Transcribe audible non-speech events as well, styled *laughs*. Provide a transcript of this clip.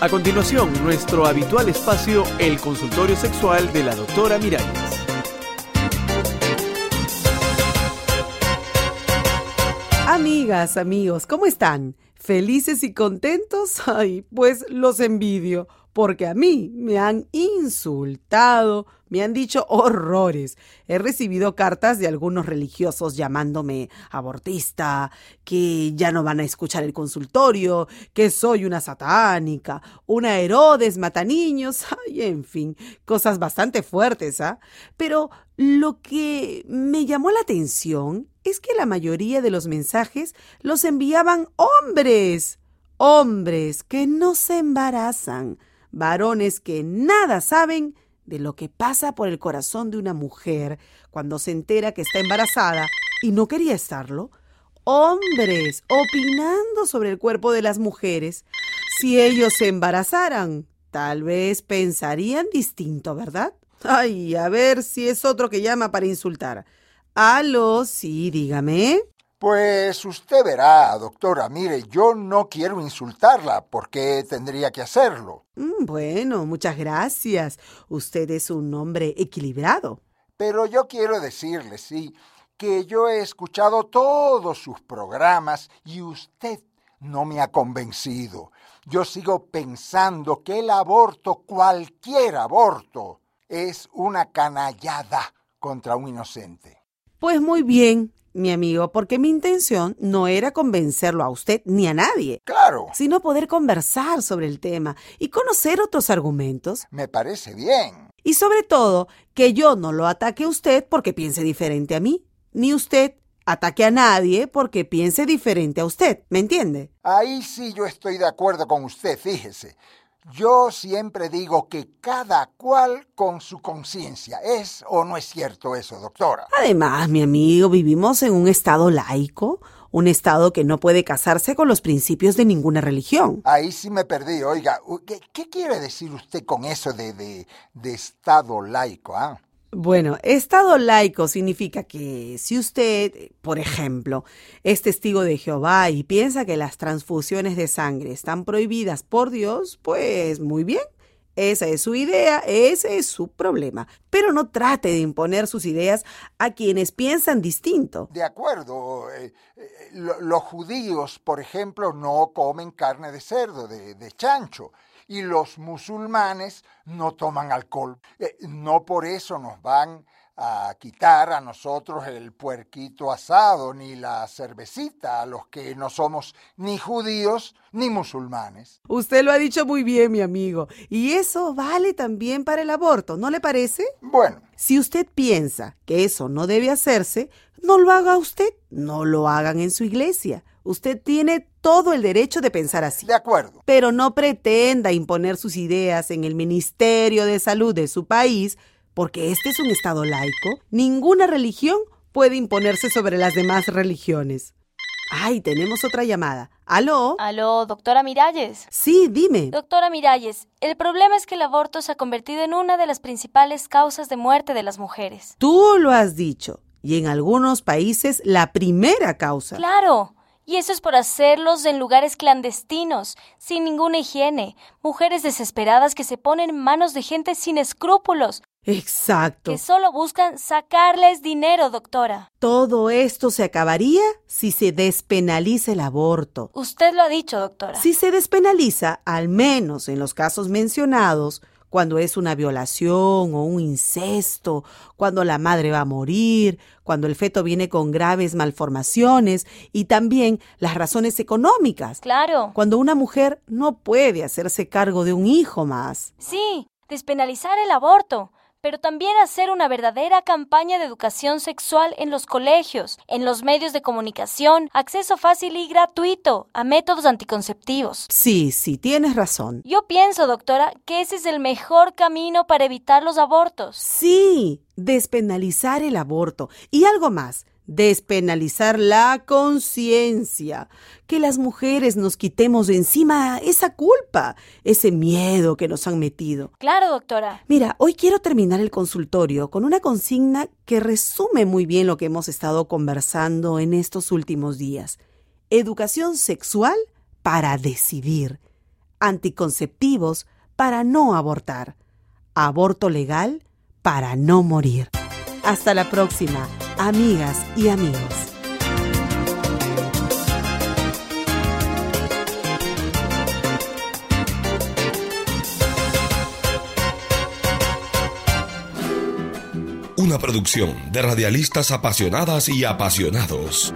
A continuación, nuestro habitual espacio, el consultorio sexual de la doctora Miralles. Amigas, amigos, ¿cómo están? ¿Felices y contentos? Ay, pues los envidio, porque a mí me han insultado, me han dicho horrores. He recibido cartas de algunos religiosos llamándome abortista, que ya no van a escuchar el consultorio, que soy una satánica, una Herodes mata niños, *laughs* ay, en fin, cosas bastante fuertes, ¿ah? Pero lo que me llamó la atención es que la mayoría de los mensajes los enviaban hombres, hombres que no se embarazan, varones que nada saben de lo que pasa por el corazón de una mujer cuando se entera que está embarazada y no quería estarlo. Hombres opinando sobre el cuerpo de las mujeres. Si ellos se embarazaran, tal vez pensarían distinto, ¿verdad? Ay, a ver si es otro que llama para insultar. Aló, sí, dígame. Pues usted verá, doctora, mire, yo no quiero insultarla, ¿por qué tendría que hacerlo? Mm, bueno, muchas gracias. Usted es un hombre equilibrado. Pero yo quiero decirle, sí, que yo he escuchado todos sus programas y usted no me ha convencido. Yo sigo pensando que el aborto, cualquier aborto, es una canallada contra un inocente. Pues muy bien, mi amigo, porque mi intención no era convencerlo a usted ni a nadie. Claro. Sino poder conversar sobre el tema y conocer otros argumentos. Me parece bien. Y sobre todo, que yo no lo ataque a usted porque piense diferente a mí, ni usted ataque a nadie porque piense diferente a usted. ¿Me entiende? Ahí sí yo estoy de acuerdo con usted, fíjese. Yo siempre digo que cada cual con su conciencia. ¿Es o no es cierto eso, doctora? Además, mi amigo, vivimos en un estado laico, un estado que no puede casarse con los principios de ninguna religión. Ahí sí me perdí. Oiga, ¿qué, quiere decir usted con eso de, de, de estado laico? Ah? Bueno, Estado laico significa que si usted, por ejemplo, es testigo de Jehová y piensa que las transfusiones de sangre están prohibidas por Dios, pues muy bien. Esa es su idea, ese es su problema. Pero no trate de imponer sus ideas a quienes piensan distinto. De acuerdo. Eh, eh, los judíos, por ejemplo, no comen carne de cerdo, de, de chancho y los musulmanes no toman alcohol. Eh, no por eso nos van a quitar a nosotros el puerquito asado ni la cervecita a los que no somos ni judíos ni musulmanes. Usted lo ha dicho muy bien, mi amigo. Y eso vale también para el aborto, ¿no le parece? Bueno. Si usted piensa que eso no debe hacerse, no lo haga usted, no lo hagan en su iglesia. Usted tiene todo el derecho de pensar así. De acuerdo. Pero no pretenda imponer sus ideas en el Ministerio de Salud de su país, porque este es un Estado laico. Ninguna religión puede imponerse sobre las demás religiones. Ay, tenemos otra llamada. ¿Aló? Aló, doctora Miralles. Sí, dime. Doctora Miralles, el problema es que el aborto se ha convertido en una de las principales causas de muerte de las mujeres. Tú lo has dicho. Y en algunos países la primera causa. Claro. Y eso es por hacerlos en lugares clandestinos, sin ninguna higiene, mujeres desesperadas que se ponen en manos de gente sin escrúpulos. Exacto. Que solo buscan sacarles dinero, doctora. Todo esto se acabaría si se despenaliza el aborto. Usted lo ha dicho, doctora. Si se despenaliza, al menos en los casos mencionados, cuando es una violación o un incesto, cuando la madre va a morir, cuando el feto viene con graves malformaciones y también las razones económicas. Claro. Cuando una mujer no puede hacerse cargo de un hijo más. Sí, despenalizar el aborto pero también hacer una verdadera campaña de educación sexual en los colegios, en los medios de comunicación, acceso fácil y gratuito a métodos anticonceptivos. Sí, sí, tienes razón. Yo pienso, doctora, que ese es el mejor camino para evitar los abortos. Sí, despenalizar el aborto. Y algo más, despenalizar la conciencia, que las mujeres nos quitemos de encima esa culpa, ese miedo que nos han metido. Claro, doctora. Mira, hoy quiero terminar el consultorio con una consigna que resume muy bien lo que hemos estado conversando en estos últimos días. Educación sexual para decidir. anticonceptivos para no abortar, aborto legal para no morir. Hasta la próxima, amigas y amigos. Una producción de radialistas apasionadas y apasionados.